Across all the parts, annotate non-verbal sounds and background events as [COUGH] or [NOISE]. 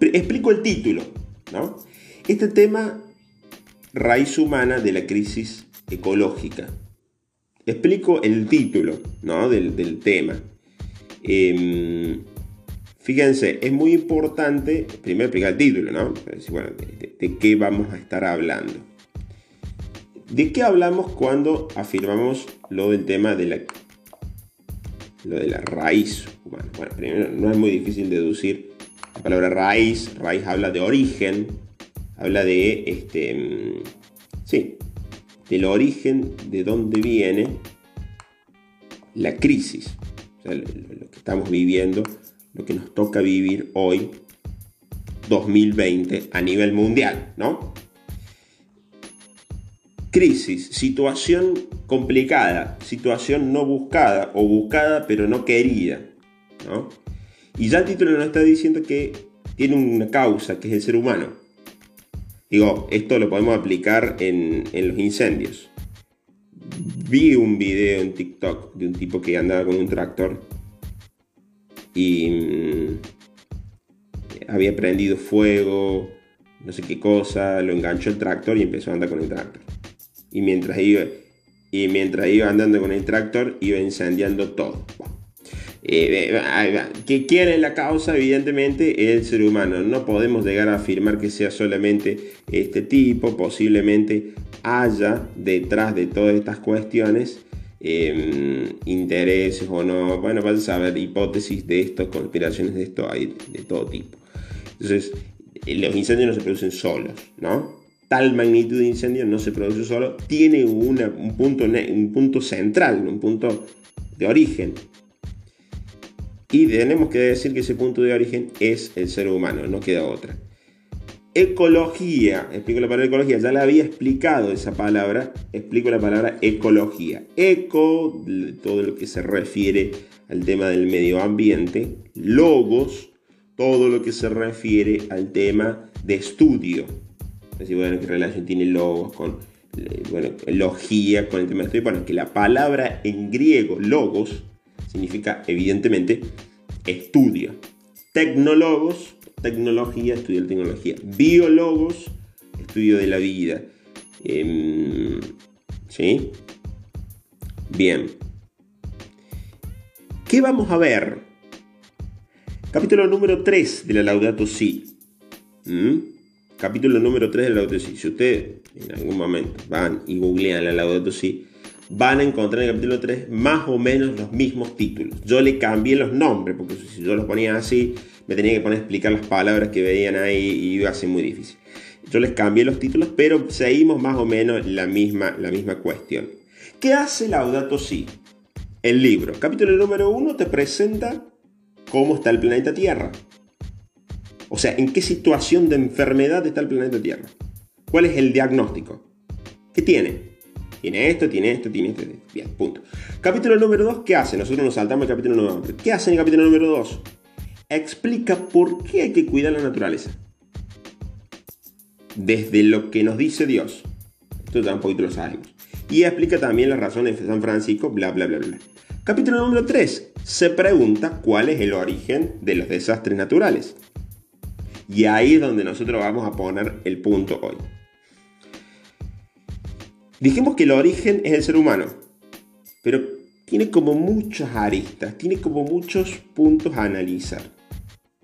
explico el título, ¿no? Este tema, raíz humana de la crisis ecológica. Explico el título, ¿no? Del, tema. Em, fíjense, es muy importante, primero explicar el título, ¿no? Bueno, de qué vamos a estar hablando. ¿De qué hablamos cuando afirmamos lo del tema de la, lo de la raíz humana? Bueno, primero, no es muy difícil deducir la palabra raíz. Raíz habla de origen, habla de, este, sí, del origen de dónde viene la crisis. O sea, lo, lo que estamos viviendo, lo que nos toca vivir hoy, 2020, a nivel mundial, ¿no? Crisis, situación complicada, situación no buscada o buscada pero no querida. Y ya el título nos está diciendo que tiene una causa, que es el ser humano. Digo, esto lo podemos aplicar en, los incendios. Vi un video en TikTok de un tipo que andaba con un tractor y mm, había prendido fuego, no sé qué cosa, lo enganchó el tractor y empezó a andar con el tractor y mientras iba, y mientras iba andando con el tractor iba incendiando todo. Eh, que quiere la causa, evidentemente, es el ser humano. No podemos llegar a afirmar que sea solamente este tipo, posiblemente haya detrás de todas estas cuestiones em, intereses o no. Bueno, vas a saber hipótesis de esto, conspiraciones de esto, hay de todo tipo. Entonces, los incendios no se producen solos, ¿no? tal magnitud de incendio no se produce solo, tiene un, punto, un punto central, un punto de origen. Y tenemos que decir que ese punto de origen es el ser humano, no queda otra. Ecología, explico la palabra ecología, ya la había explicado esa palabra, explico la palabra ecología. Eco, todo lo que se refiere al tema del medio ambiente. Logos, todo lo que se refiere al tema de estudio, decir, bueno, qué relación tiene logos con, bueno, logía con el tema de estudio. Bueno, que la palabra en griego logos significa evidentemente estudio. Tecnólogos, tecnología, estudio de tecnología. Biólogos, estudio de la vida. Em, ¿Sí? Bien. ¿Qué vamos a ver? Capítulo número 3 de la Laudato Si. Capítulo número 3 de la Laudato Si. Si ustedes en algún momento van y googlean la Laudato Si, van a encontrar en el capítulo 3 más o menos los mismos títulos. Yo le cambié los nombres, porque si yo los ponía así, me tenía que poner a explicar las palabras que veían ahí y iba a ser muy difícil. Yo les cambié los títulos, pero seguimos más o menos la misma, la misma cuestión. ¿Qué hace Laudato Si? El libro, capítulo número 1, te presenta cómo está el planeta Tierra. O sea, ¿en qué situación de enfermedad está el planeta Tierra? ¿Cuál es el diagnóstico? ¿Qué tiene? Tiene esto, tiene esto, tiene esto. Bien, punto. Capítulo número 2, ¿qué hace? Nosotros nos saltamos al capítulo número 2. ¿Qué hace en el capítulo número 2? Explica por qué hay que cuidar la naturaleza. Desde lo que nos dice Dios. Esto poquito lo sabemos. Y explica también las razones de San Francisco, bla, bla, bla, bla. Capítulo número 3. Se pregunta cuál es el origen de los desastres naturales. Y ahí es donde nosotros vamos a poner el punto hoy. Dijimos que el origen es el ser humano, pero tiene como muchas aristas, tiene como muchos puntos a analizar.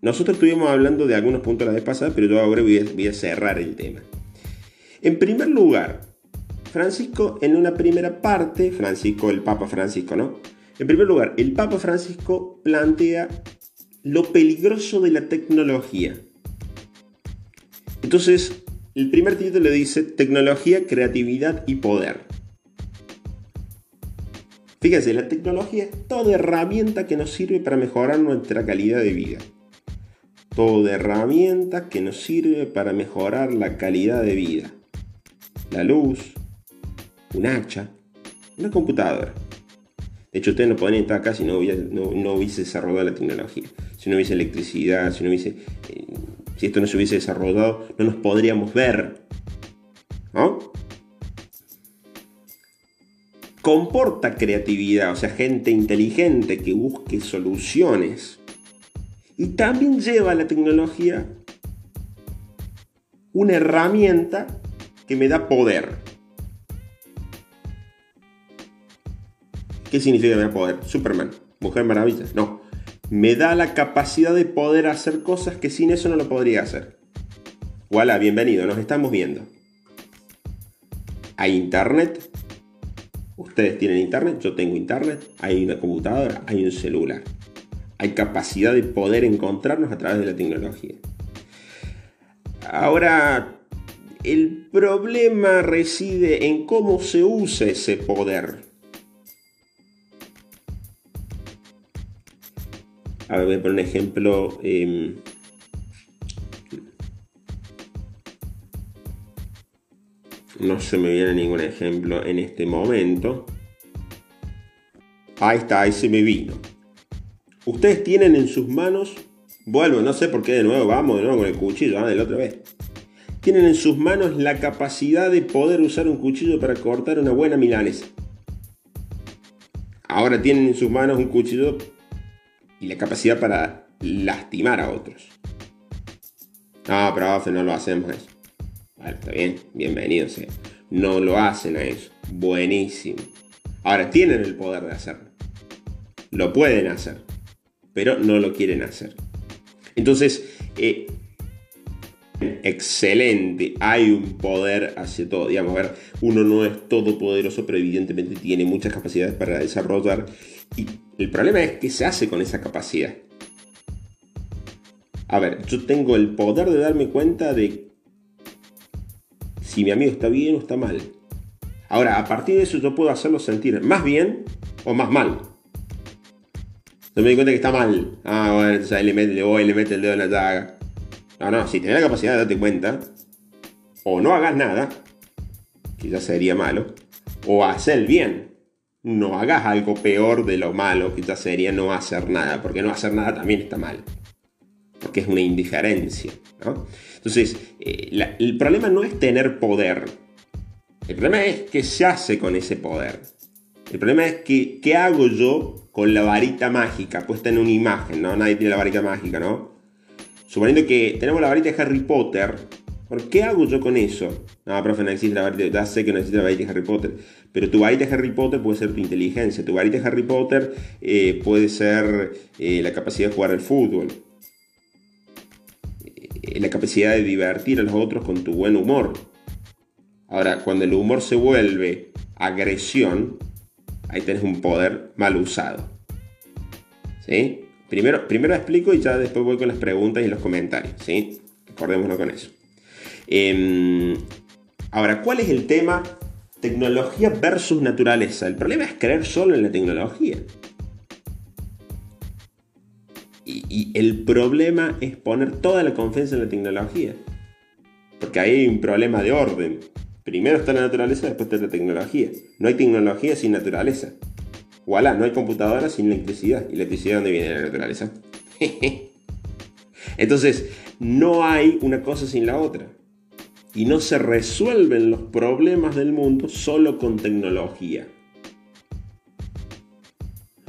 Nosotros estuvimos hablando de algunos puntos la vez pasada, pero yo ahora voy a, voy a cerrar el tema. En primer lugar, Francisco en una primera parte, Francisco, el Papa Francisco, ¿no? En primer lugar, el Papa Francisco plantea lo peligroso de la tecnología. Entonces, el primer título dice tecnología, creatividad y poder. Fíjense, la tecnología es toda herramienta que nos sirve para mejorar nuestra calidad de vida. Toda herramienta que nos sirve para mejorar la calidad de vida. La luz, un hacha, una computadora. De hecho, ustedes no podrían estar acá si no hubiese, no, desarrollado la tecnología, si no hubiese electricidad, si no hubiese eh, si esto no se hubiese desarrollado, no nos podríamos ver. Comporta creatividad, o sea, gente inteligente que busque soluciones. Y también lleva la tecnología una herramienta que me da poder. ¿Qué significa me da poder? Superman, Mujer Maravilla. No, me da la capacidad de poder hacer cosas que sin eso no lo podría hacer. Hola, bienvenido, nos estamos viendo. Hay internet. Ustedes tienen internet, yo tengo internet. Hay una computadora, hay un celular. Hay capacidad de poder encontrarnos a través de la tecnología. Ahora, el problema reside en cómo se usa ese poder. A ver, voy a poner un ejemplo. Em, no se me viene ningún ejemplo en este momento. Ahí está, ahí se me vino. Ustedes tienen en sus manos, vuelvo, no sé por qué de nuevo, vamos de nuevo con el cuchillo, ah, de la otra vez. Tienen en sus manos la capacidad de poder usar un cuchillo para cortar una buena milanesa. Ahora tienen en sus manos un cuchillo y la capacidad para lastimar a otros. No, a no lo hacemos eso. Está bien, bienvenido. No lo hacen a eso. Buenísimo. Ahora tienen el poder de hacerlo. Lo pueden hacer, pero no lo quieren hacer. Entonces, eh, excelente, hay un poder hacia todo. Digamos, a ver, uno no es todopoderoso, pero evidentemente tiene muchas capacidades para desarrollar. Y el problema es qué se hace con esa capacidad. A ver, yo tengo el poder de darme cuenta de si mi amigo está bien o está mal. Ahora, a partir de eso yo puedo hacerlo sentir más bien o más mal. Yo me di cuenta que está mal. Ah, bueno, entonces ahí le mete, le le mete el dedo en la llaga. No, no, si tenés la capacidad de darte cuenta, o no hagas nada, que ya sería malo, o hacer el bien. No hagas algo peor de lo malo, que ya sería no hacer nada, porque no hacer nada también está mal. Porque es una indiferencia. Entonces, eh, el problema no es tener poder. El problema es qué se hace con ese poder. El problema es que, qué hago yo con la varita mágica puesta en una imagen, ¿no? Nadie tiene la varita mágica, ¿no? Suponiendo que tenemos la varita de Harry Potter, ¿por qué hago yo con eso? No, profe, no existe la varita, ya sé que no existe la varita de Harry Potter, pero tu varita de Harry Potter puede ser tu inteligencia, tu varita de Harry Potter eh, puede ser eh, la capacidad de jugar al fútbol, eh, la capacidad de divertir a los otros con tu buen humor. Ahora, cuando el humor se vuelve agresión, ahí tenés un poder mal usado. ¿Sí? Primero, primero explico y ya después voy con las preguntas y los comentarios, ¿sí? Acordémonos con eso. Em, ahora, ¿cuál es el tema tecnología versus naturaleza? El problema es creer solo en la tecnología. Y, el problema es poner toda la confianza en la tecnología. Porque ahí hay un problema de orden. Primero está la naturaleza, después está la tecnología. No hay tecnología sin naturaleza. Voilà, no hay computadora sin electricidad. ¿Y electricidad dónde viene la naturaleza? [LAUGHS] Entonces, no hay una cosa sin la otra. Y no se resuelven los problemas del mundo solo con tecnología.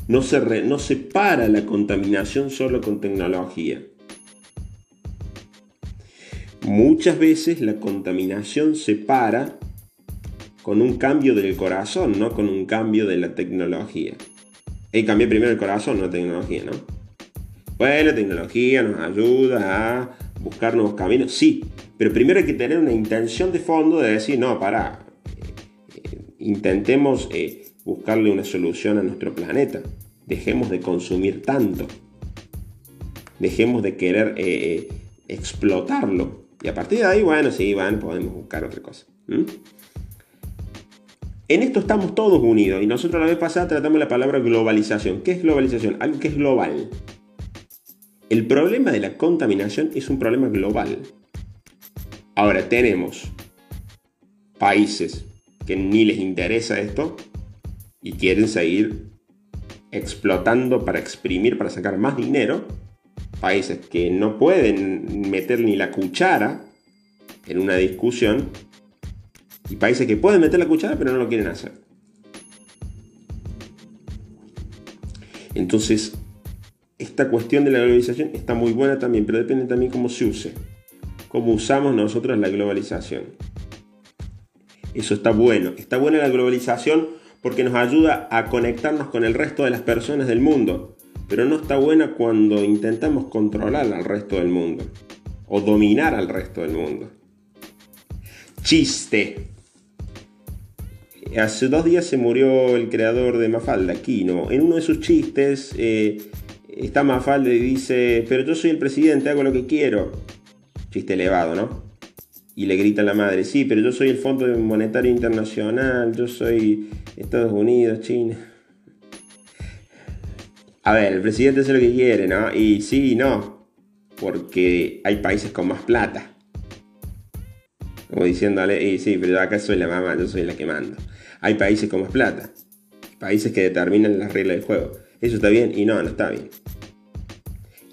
No se, no se para la contaminación solo con tecnología. Muchas veces la contaminación se para con un cambio del corazón, no con un cambio de la tecnología. Y cambié primero el corazón, no la tecnología, ¿no? Bueno, la tecnología nos ayuda a buscar nuevos caminos, sí, pero primero hay que tener una intención de fondo de decir, no, para, eh, eh, intentemos eh, buscarle una solución a nuestro planeta, dejemos de consumir tanto, dejemos de querer explotarlo. Y a partir de ahí, bueno, sí, bueno, podemos buscar otra cosa. En esto estamos todos unidos y nosotros la vez pasada tratamos la palabra globalización. ¿Qué es globalización? Algo que es global. El problema de la contaminación es un problema global. Ahora tenemos países que ni les interesa esto y quieren seguir explotando para exprimir, para sacar más dinero. Países que no pueden meter ni la cuchara en una discusión y países que pueden meter la cuchara pero no lo quieren hacer. Entonces, esta cuestión de la globalización está muy buena también, pero depende también cómo se use. cómo usamos nosotros la globalización. Eso está bueno. Está buena la globalización porque nos ayuda a conectarnos con el resto de las personas del mundo. Pero no está buena cuando intentamos controlar al resto del mundo. O dominar al resto del mundo. Chiste. Hace dos días se murió el creador de Mafalda, Kino. En uno de sus chistes eh, está Mafalda y dice, pero yo soy el presidente, hago lo que quiero. Chiste elevado, ¿no? Y le grita a la madre, sí, pero yo soy el Fondo Monetario Internacional, yo soy Estados Unidos, China. A ver, el presidente hace lo que quiere, ¿no? Y sí y no, porque hay países con más plata. Como diciéndole, sí, pero acá soy la mamá, yo soy la que mando. Hay países con más plata, países que determinan las reglas del juego. ¿Eso está bien? Y no, no está bien.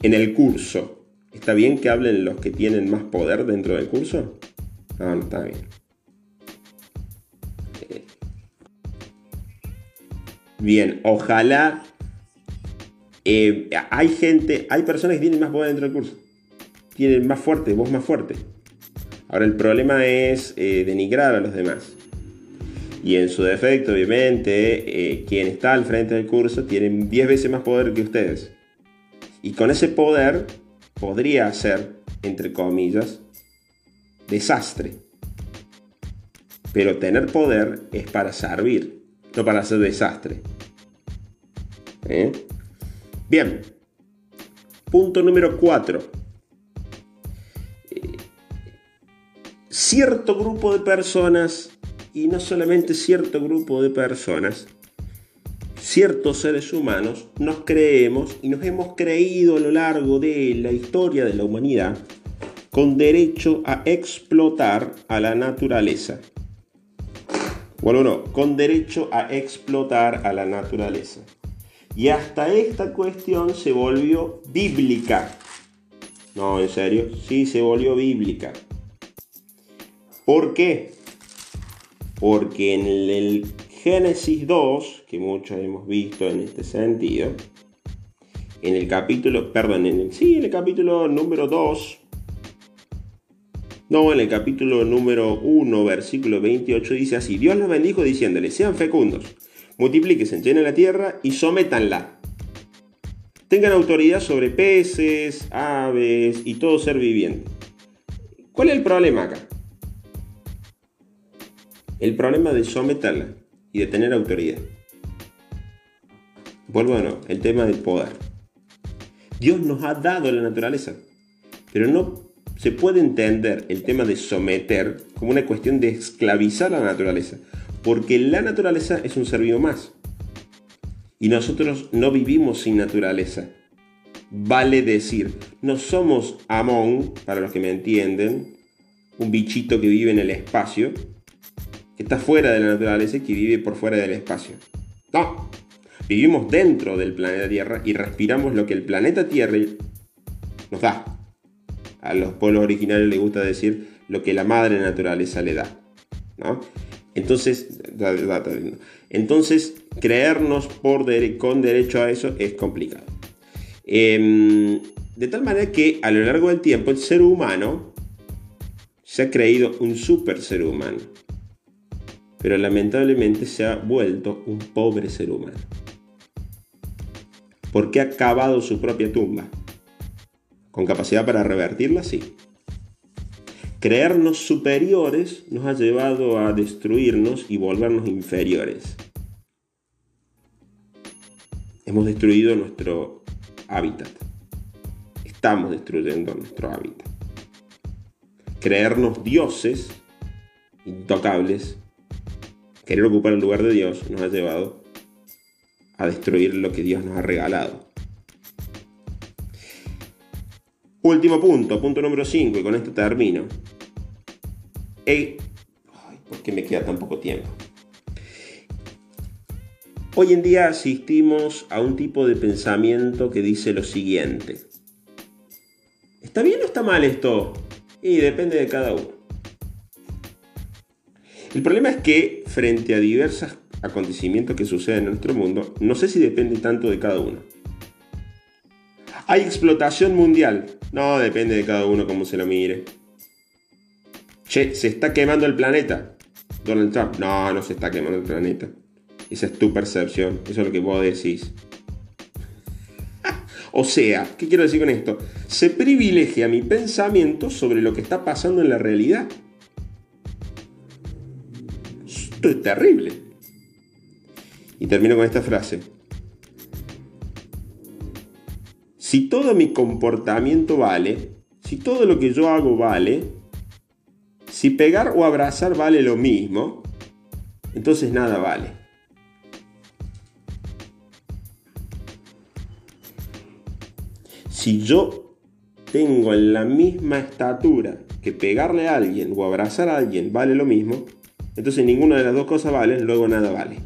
En el curso, ¿está bien que hablen los que tienen más poder dentro del curso? No, no está bien. Bien, ojalá. Eh, hay gente, hay personas que tienen más poder dentro del curso. Tienen más fuerte, voz más fuerte. Ahora el problema es eh, denigrar a los demás. Y en su defecto, obviamente, eh, quien está al frente del curso tiene 10 veces más poder que ustedes. Y con ese poder podría hacer, entre comillas, desastre. Pero tener poder es para servir, no para hacer desastre. ¿Eh? Bien. Punto número 4. Eh, cierto grupo de personas, y no solamente cierto grupo de personas, ciertos seres humanos, nos creemos y nos hemos creído a lo largo de la historia de la humanidad con derecho a explotar a la naturaleza. Bueno, no, con derecho a explotar a la naturaleza. Y hasta esta cuestión se volvió bíblica. No, en serio, sí se volvió bíblica. ¿Por qué? Porque en el Génesis 2, que muchos hemos visto en este sentido, en el capítulo, perdón, en el, sí, en el capítulo número 2, no, en el capítulo número 1, versículo 28 dice así, Dios los bendijo diciéndole, sean fecundos, multiplíquense, llenen la tierra y sométanla. Tengan autoridad sobre peces, aves y todo ser viviente. ¿Cuál es el problema acá? El problema de someterla y de tener autoridad. Vuelvo a el tema del poder. Dios nos ha dado la naturaleza, pero no se puede entender el tema de someter como una cuestión de esclavizar la naturaleza, porque la naturaleza es un ser vivo más. Y nosotros no vivimos sin naturaleza. Vale decir, no somos Amón, para los que me entienden, un bichito que vive en el espacio, está fuera de la naturaleza y que vive por fuera del espacio. No, vivimos dentro del planeta Tierra y respiramos lo que el planeta Tierra nos da a los pueblos originarios les gusta decir lo que la madre naturaleza le da. Entonces, entonces, creernos por con derecho a eso es complicado. Em, de tal manera que a lo largo del tiempo el ser humano se ha creído un super ser humano, pero lamentablemente se ha vuelto un pobre ser humano, porque ha cavado su propia tumba. ¿Con capacidad para revertirla? Sí. Creernos superiores nos ha llevado a destruirnos y volvernos inferiores. Hemos destruido nuestro hábitat. Estamos destruyendo nuestro hábitat. Creernos dioses, intocables, querer ocupar el lugar de Dios nos ha llevado a destruir lo que Dios nos ha regalado. Último punto, punto número 5, y con esto termino. Ay, ¿Por qué me queda tan poco tiempo? Hoy en día asistimos a un tipo de pensamiento que dice lo siguiente. ¿Está bien o está mal esto? Y depende de cada uno. El problema es que frente a diversos acontecimientos que suceden en nuestro mundo, no sé si depende tanto de cada uno. Hay explotación mundial. No, depende de cada uno cómo se lo mire. Che, se está quemando el planeta. Donald Trump, no, no se está quemando el planeta. Esa es tu percepción, eso es lo que vos decís. [LAUGHS] o sea, ¿qué quiero decir con esto? Se privilegia mi pensamiento sobre lo que está pasando en la realidad. Esto es terrible. Y termino con esta frase. Si todo mi comportamiento vale, si todo lo que yo hago vale, si pegar o abrazar vale lo mismo, entonces nada vale. Si yo tengo la misma estatura que pegarle a alguien o abrazar a alguien vale lo mismo, entonces ninguna de las dos cosas vale, luego nada vale.